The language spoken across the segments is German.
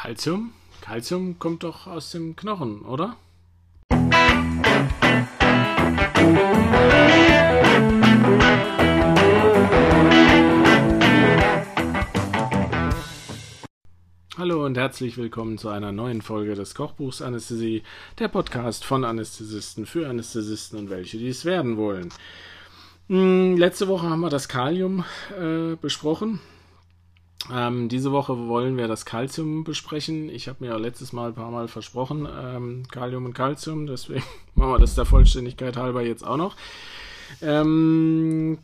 Calcium? Calcium kommt doch aus dem Knochen, oder? Hallo und herzlich willkommen zu einer neuen Folge des Kochbuchs Anästhesie, der Podcast von Anästhesisten für Anästhesisten und welche, die es werden wollen. Hm, letzte Woche haben wir das Kalium äh, besprochen. Ähm, diese Woche wollen wir das Calcium besprechen. Ich habe mir ja letztes Mal ein paar Mal versprochen, ähm, Kalium und Calcium, deswegen machen wir das der Vollständigkeit halber jetzt auch noch. Ähm.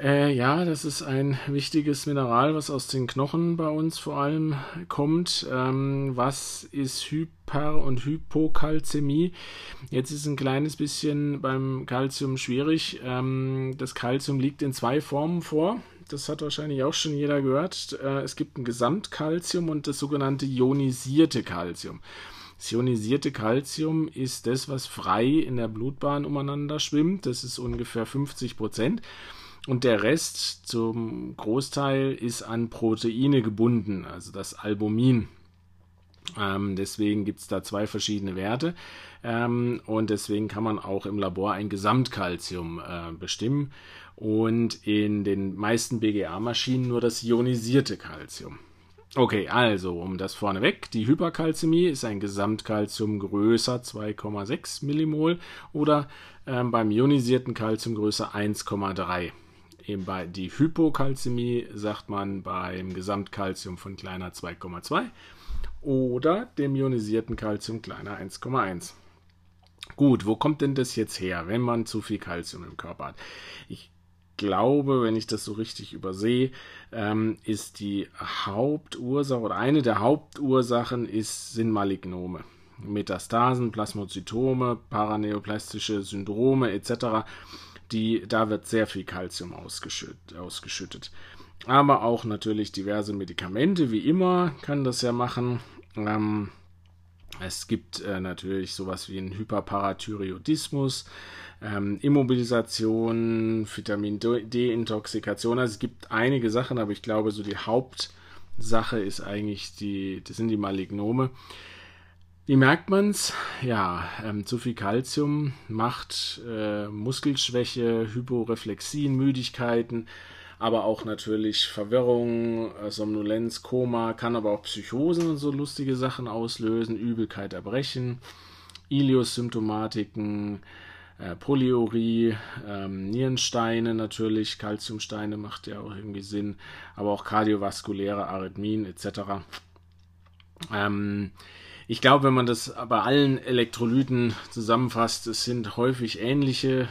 Äh, ja, das ist ein wichtiges Mineral, was aus den Knochen bei uns vor allem kommt. Ähm, was ist Hyper- und Hypokalzämie? Jetzt ist ein kleines bisschen beim Calcium schwierig. Ähm, das Calcium liegt in zwei Formen vor das hat wahrscheinlich auch schon jeder gehört. Äh, es gibt ein Gesamtkalzium und das sogenannte ionisierte Kalzium. Das ionisierte Kalzium ist das, was frei in der Blutbahn umeinander schwimmt. Das ist ungefähr 50 Prozent. Und der Rest zum Großteil ist an Proteine gebunden, also das Albumin. Ähm, deswegen gibt es da zwei verschiedene Werte ähm, und deswegen kann man auch im Labor ein Gesamtkalzium äh, bestimmen und in den meisten BGA-Maschinen nur das ionisierte Calcium. Okay, also um das vorneweg, die Hyperkalzämie ist ein Gesamtkalzium größer 2,6 Millimol oder ähm, beim ionisierten Calcium größer 1,3. Eben bei die Hypokalzämie sagt man beim Gesamtkalzium von kleiner 2,2 oder dem ionisierten Calcium kleiner 1,1. Gut, wo kommt denn das jetzt her, wenn man zu viel Calcium im Körper hat? Ich glaube, wenn ich das so richtig übersehe, ähm, ist die Hauptursache oder eine der Hauptursachen ist, sind Malignome. Metastasen, Plasmozytome, paraneoplastische Syndrome etc. Die, da wird sehr viel Kalzium ausgeschüttet, ausgeschüttet. Aber auch natürlich diverse Medikamente, wie immer, kann das ja machen. Ähm, es gibt äh, natürlich sowas wie einen Hyperparathyreoidismus, ähm, Immobilisation, Vitamin D-Intoxikation. Also es gibt einige Sachen, aber ich glaube, so die Hauptsache ist eigentlich die, das sind die Malignome. Wie merkt man's? Ja, ähm, zu viel Kalzium macht äh, Muskelschwäche, Hyporeflexien, Müdigkeiten, aber auch natürlich Verwirrung, äh, Somnolenz, Koma, kann aber auch Psychosen und so lustige Sachen auslösen, Übelkeit, Erbrechen, Ilios-Symptomatiken, äh, Polyurie, ähm, Nierensteine natürlich, Calciumsteine macht ja auch irgendwie Sinn, aber auch kardiovaskuläre Arrhythmien etc. Ähm, ich glaube, wenn man das bei allen Elektrolyten zusammenfasst, es sind häufig ähnliche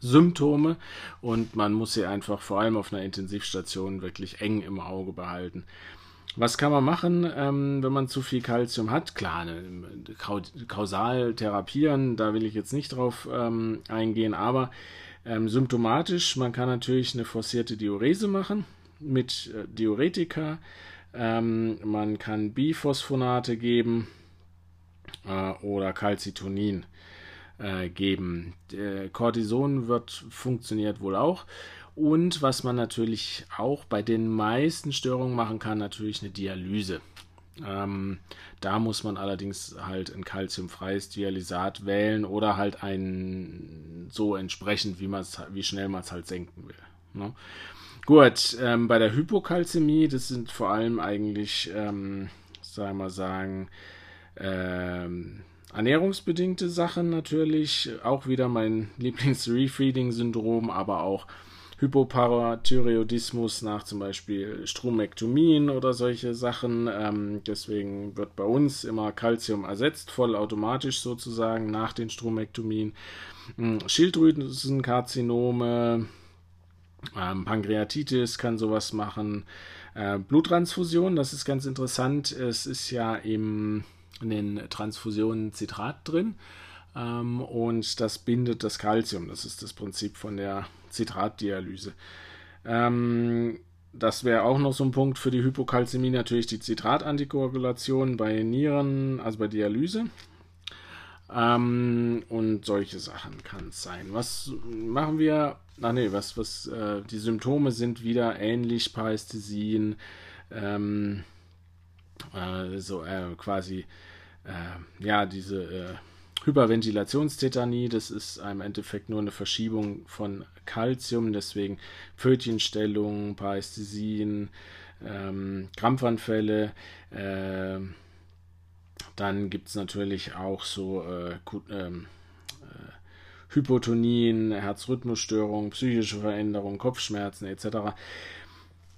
Symptome und man muss sie einfach vor allem auf einer Intensivstation wirklich eng im Auge behalten. Was kann man machen, ähm, wenn man zu viel Kalzium hat? Klar, ne, kausal therapieren, da will ich jetzt nicht drauf ähm, eingehen, aber ähm, symptomatisch, man kann natürlich eine forcierte Diurese machen mit äh, Diuretika. Man kann Biphosphonate geben äh, oder Calcitonin äh, geben. Cortison wird funktioniert wohl auch. Und was man natürlich auch bei den meisten Störungen machen kann, natürlich eine Dialyse. Ähm, da muss man allerdings halt ein kalziumfreies Dialysat wählen oder halt ein so entsprechend, wie, wie schnell man es halt senken will. Ne? Gut, ähm, bei der Hypokalzämie, das sind vor allem eigentlich, ähm, sagen wir sagen, ähm, ernährungsbedingte Sachen natürlich. Auch wieder mein Lieblings-Refeeding-Syndrom, aber auch Hypoparathyreoidismus nach zum Beispiel Stromektomien oder solche Sachen. Ähm, deswegen wird bei uns immer Calcium ersetzt, vollautomatisch sozusagen nach den Stromektomien. Hm, Schilddrüsenkarzinome, ähm, Pankreatitis kann sowas machen. Äh, Bluttransfusion, das ist ganz interessant. Es ist ja im, in den Transfusionen Zitrat drin. Ähm, und das bindet das Calcium. Das ist das Prinzip von der Zitratdialyse. Ähm, das wäre auch noch so ein Punkt für die Hypokalzämie, natürlich die Zitratantikoagulation bei Nieren, also bei Dialyse. Ähm, und solche Sachen kann es sein. Was machen wir? Ach nee, was, was, äh, die Symptome sind wieder ähnlich, Parästhesien, ähm, äh, so äh, quasi äh, ja diese äh, Hyperventilationstetanie, das ist im Endeffekt nur eine Verschiebung von Calcium, deswegen Pfötchenstellung, Parästhesien, ähm, Krampfanfälle. Äh, dann gibt es natürlich auch so äh, ähm, äh, Hypotonien, Herzrhythmusstörungen, psychische Veränderungen, Kopfschmerzen etc.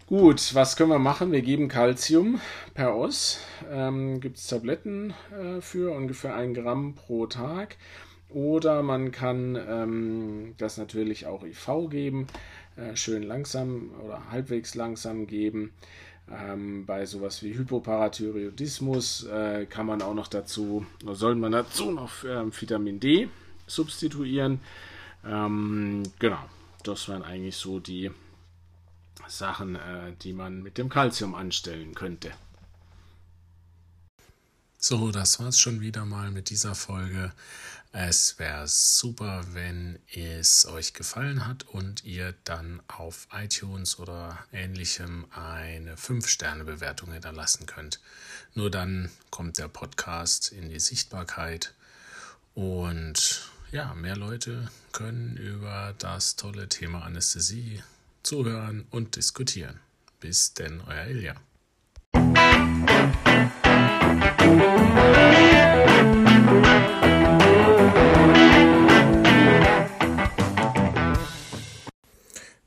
Gut, was können wir machen? Wir geben Calcium per Os. Ähm, Gibt es Tabletten äh, für ungefähr ein Gramm pro Tag. Oder man kann ähm, das natürlich auch IV geben, äh, schön langsam oder halbwegs langsam geben. Ähm, bei sowas wie Hypoparathyreoidismus äh, kann man auch noch dazu, oder soll man dazu noch äh, Vitamin D substituieren. Ähm, genau, das wären eigentlich so die Sachen, äh, die man mit dem Calcium anstellen könnte. So, das war's schon wieder mal mit dieser Folge. Es wäre super, wenn es euch gefallen hat und ihr dann auf iTunes oder ähnlichem eine 5-Sterne-Bewertung hinterlassen könnt. Nur dann kommt der Podcast in die Sichtbarkeit und ja, mehr Leute können über das tolle Thema Anästhesie zuhören und diskutieren. Bis denn, euer Ilja.